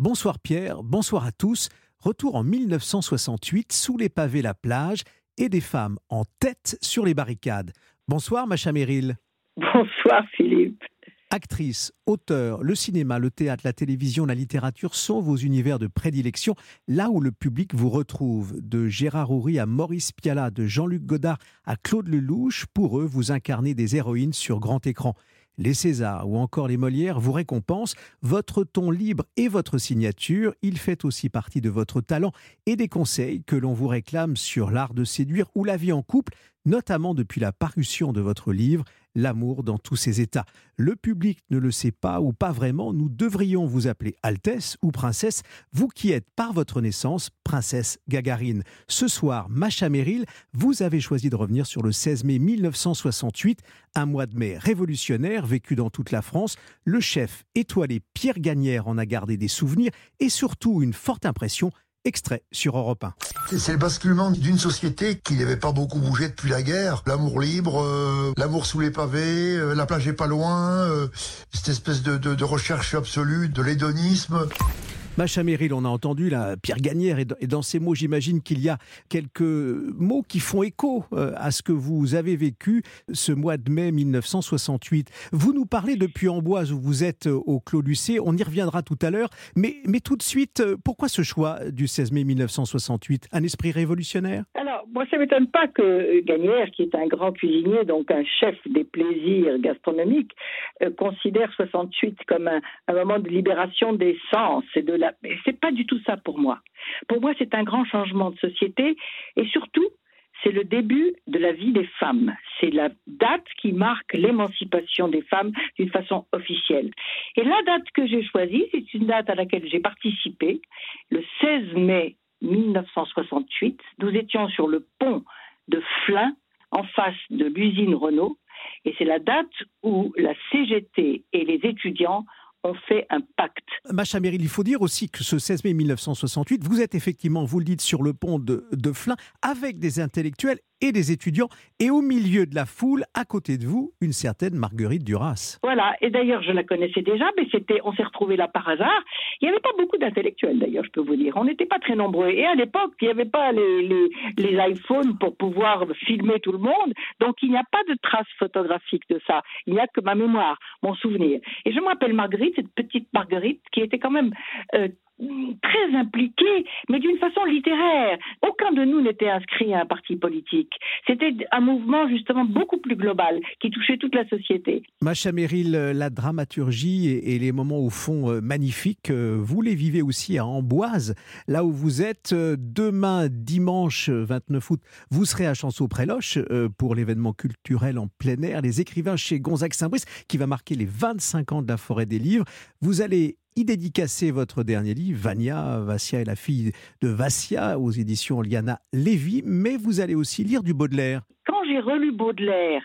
Bonsoir Pierre, bonsoir à tous. Retour en 1968, sous les pavés la plage et des femmes en tête sur les barricades. Bonsoir Macha Merrill. Bonsoir Philippe. Actrice, auteur, le cinéma, le théâtre, la télévision, la littérature sont vos univers de prédilection, là où le public vous retrouve. De Gérard Houry à Maurice Pialat, de Jean-Luc Godard à Claude Lelouch, pour eux, vous incarnez des héroïnes sur grand écran les Césars ou encore les Molières vous récompensent. Votre ton libre et votre signature, il fait aussi partie de votre talent et des conseils que l'on vous réclame sur l'art de séduire ou la vie en couple, notamment depuis la parution de votre livre L'amour dans tous ses états. Le public ne le sait pas ou pas vraiment, nous devrions vous appeler Altesse ou Princesse, vous qui êtes par votre naissance Princesse Gagarine. Ce soir, Macha Merrill, vous avez choisi de revenir sur le 16 mai 1968, un mois de mai révolutionnaire vécu dans toute la France. Le chef étoilé Pierre Gagnère en a gardé des souvenirs et surtout une forte impression Extrait sur Europe 1. C'est le basculement d'une société qui n'avait pas beaucoup bougé depuis la guerre. L'amour libre, euh, l'amour sous les pavés, euh, la plage est pas loin, euh, cette espèce de, de recherche absolue de l'hédonisme. Macha Merrill, on a entendu la Pierre Gagnère, et dans ces mots, j'imagine qu'il y a quelques mots qui font écho euh, à ce que vous avez vécu ce mois de mai 1968. Vous nous parlez de Puy-en-Boise, où vous êtes euh, au Clos Lucé, on y reviendra tout à l'heure, mais, mais tout de suite, euh, pourquoi ce choix du 16 mai 1968 Un esprit révolutionnaire? Moi, ça ne m'étonne pas que Gagnère, qui est un grand cuisinier, donc un chef des plaisirs gastronomiques, considère 68 comme un, moment de libération des sens et de c'est pas du tout ça pour moi. Pour moi, c'est un grand changement de société et surtout, c'est le début de la vie des femmes. C'est la date qui marque l'émancipation des femmes d'une façon officielle. Et la date que j'ai choisie, c'est une date à laquelle j'ai participé, le 16 mai 1968. Nous étions sur le pont de Flins, en face de l'usine Renault, et c'est la date où la CGT et les étudiants on fait un pacte. Macha Merrill, il faut dire aussi que ce 16 mai 1968, vous êtes effectivement, vous le dites, sur le pont de, de Flins avec des intellectuels et des étudiants, et au milieu de la foule, à côté de vous, une certaine Marguerite Duras. Voilà, et d'ailleurs je la connaissais déjà, mais c'était, on s'est retrouvés là par hasard. Il n'y avait pas beaucoup d'intellectuels d'ailleurs, je peux vous dire. On n'était pas très nombreux, et à l'époque il n'y avait pas les, les, les iPhones pour pouvoir filmer tout le monde, donc il n'y a pas de traces photographiques de ça. Il n'y a que ma mémoire, mon souvenir. Et je m'appelle Marguerite, cette petite Marguerite qui était quand même euh, très impliqués, mais d'une façon littéraire. Aucun de nous n'était inscrit à un parti politique. C'était un mouvement justement beaucoup plus global qui touchait toute la société. Macha Merrill, la dramaturgie et les moments au fond euh, magnifiques, euh, vous les vivez aussi à Amboise, là où vous êtes. Euh, demain, dimanche 29 août, vous serez à Chanceau-Préloche pour l'événement culturel en plein air, les écrivains chez Gonzague Saint-Brice, qui va marquer les 25 ans de la forêt des livres. Vous allez y dédicacer votre dernier livre, Vania, Vassia est la fille de Vassia, aux éditions Liana Lévy, mais vous allez aussi lire du Baudelaire. Quand j'ai relu Baudelaire,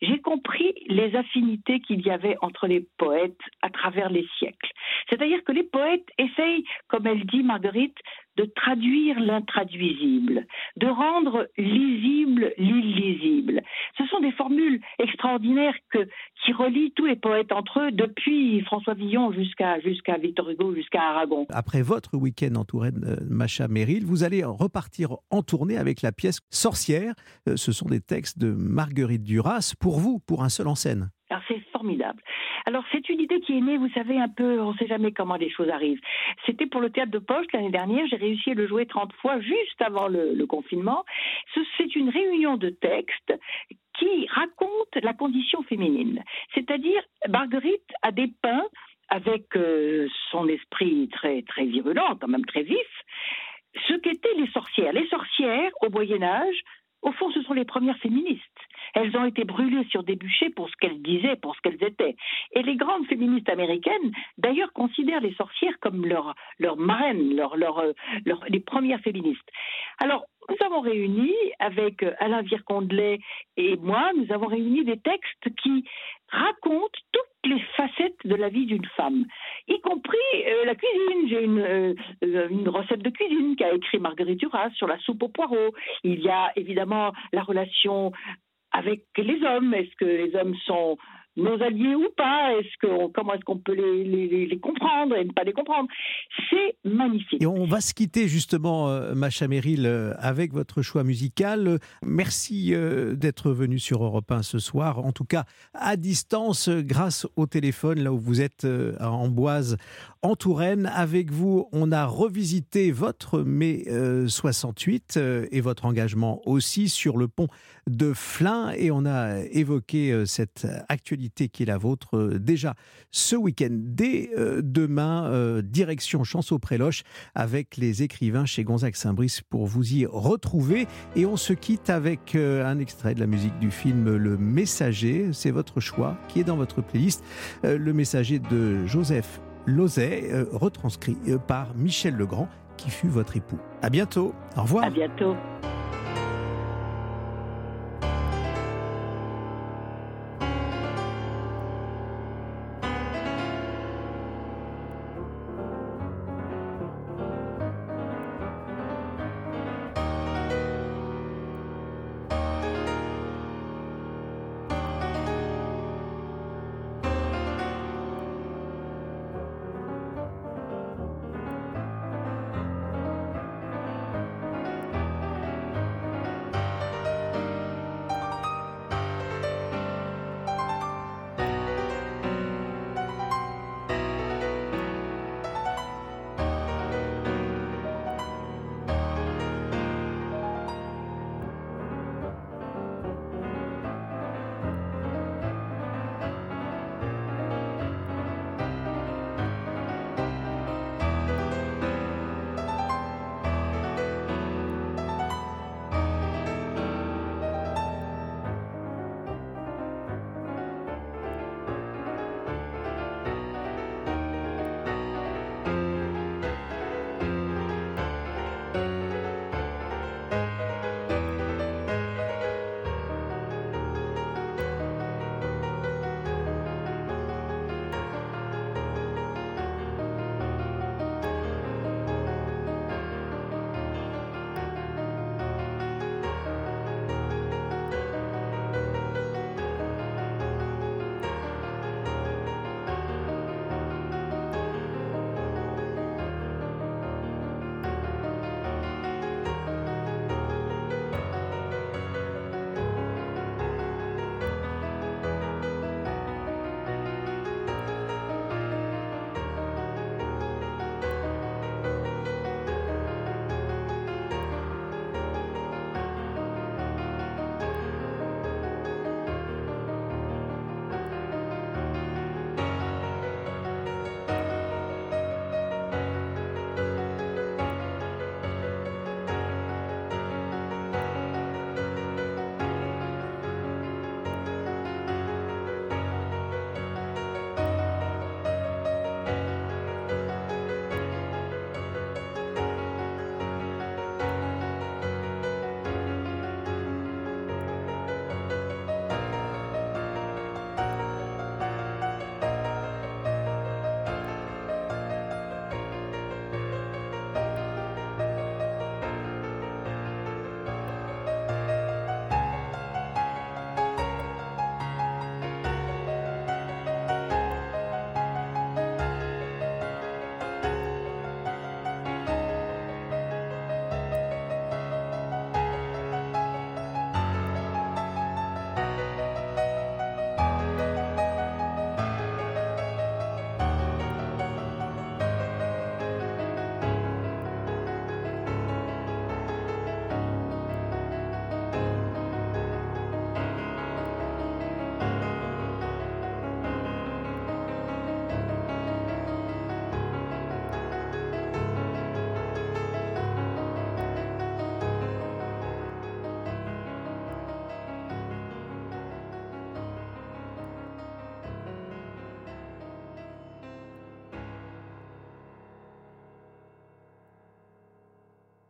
j'ai compris les affinités qu'il y avait entre les poètes à travers les siècles. C'est-à-dire que les poètes essayent, comme elle dit Marguerite, de traduire l'intraduisible, de rendre lisible l'illisible. Ce sont des formules extraordinaires que, qui relient tous les poètes entre eux, depuis François Villon jusqu'à jusqu'à Victor Hugo, jusqu'à Aragon. Après votre week-end en Touraine, euh, Macha Merrill, vous allez repartir en tournée avec la pièce Sorcière. Euh, ce sont des textes de Marguerite Duras, pour vous, pour un seul en scène. Alors c'est formidable. Alors c'est une idée qui est née, vous savez, un peu, on ne sait jamais comment les choses arrivent. C'était pour le théâtre de poche l'année dernière, j'ai réussi à le jouer 30 fois juste avant le, confinement. C'est une réunion de textes qui raconte la condition féminine. C'est-à-dire, Marguerite a dépeint avec euh, son esprit très très virulent, quand même très vif, ce qu'étaient les sorcières? Les sorcières, au Moyen Âge, au fond, ce sont les premières féministes. Elles ont été brûlées sur des bûchers pour ce qu'elles disaient, pour ce qu'elles étaient. Et les grandes féministes américaines, d'ailleurs, considèrent les sorcières comme leurs leur marraines, leur, leur, euh, les premières féministes. Alors, nous avons réuni, avec euh, Alain Vircondelet et moi, nous avons réuni des textes qui racontent toutes les facettes de la vie d'une femme, y compris euh, la cuisine. J'ai une, une, recette de cuisine qu'a écrit Marguerite Duras sur la soupe aux poireaux. Il y a évidemment la relation avec les hommes. Est-ce que les hommes sont nos alliés ou pas? Comment est-ce qu'on peut les, comprendre et ne pas les comprendre? C'est magnifique. Et on va se quitter justement, euh, Macha Merrill, euh, avec votre choix musical. Merci euh, d'être venu sur Europe 1 ce soir. En tout cas, à distance, grâce au téléphone, là où vous êtes à Amboise, en Touraine. Avec vous, on a revisité votre mai 68 et votre engagement aussi sur le pont de Flins et on a évoqué cette actualité qui est la vôtre euh, déjà ce week-end. Dès euh, demain, euh, direction Chanceau-Préloche avec les écrivains chez Gonzague Saint-Brice pour vous y retrouver. Et on se quitte avec un extrait de la musique du film Le Messager. C'est votre choix qui est dans votre playlist. Le Messager de Joseph Lozet, retranscrit par Michel Legrand qui fut votre époux. À bientôt. Au revoir. À bientôt.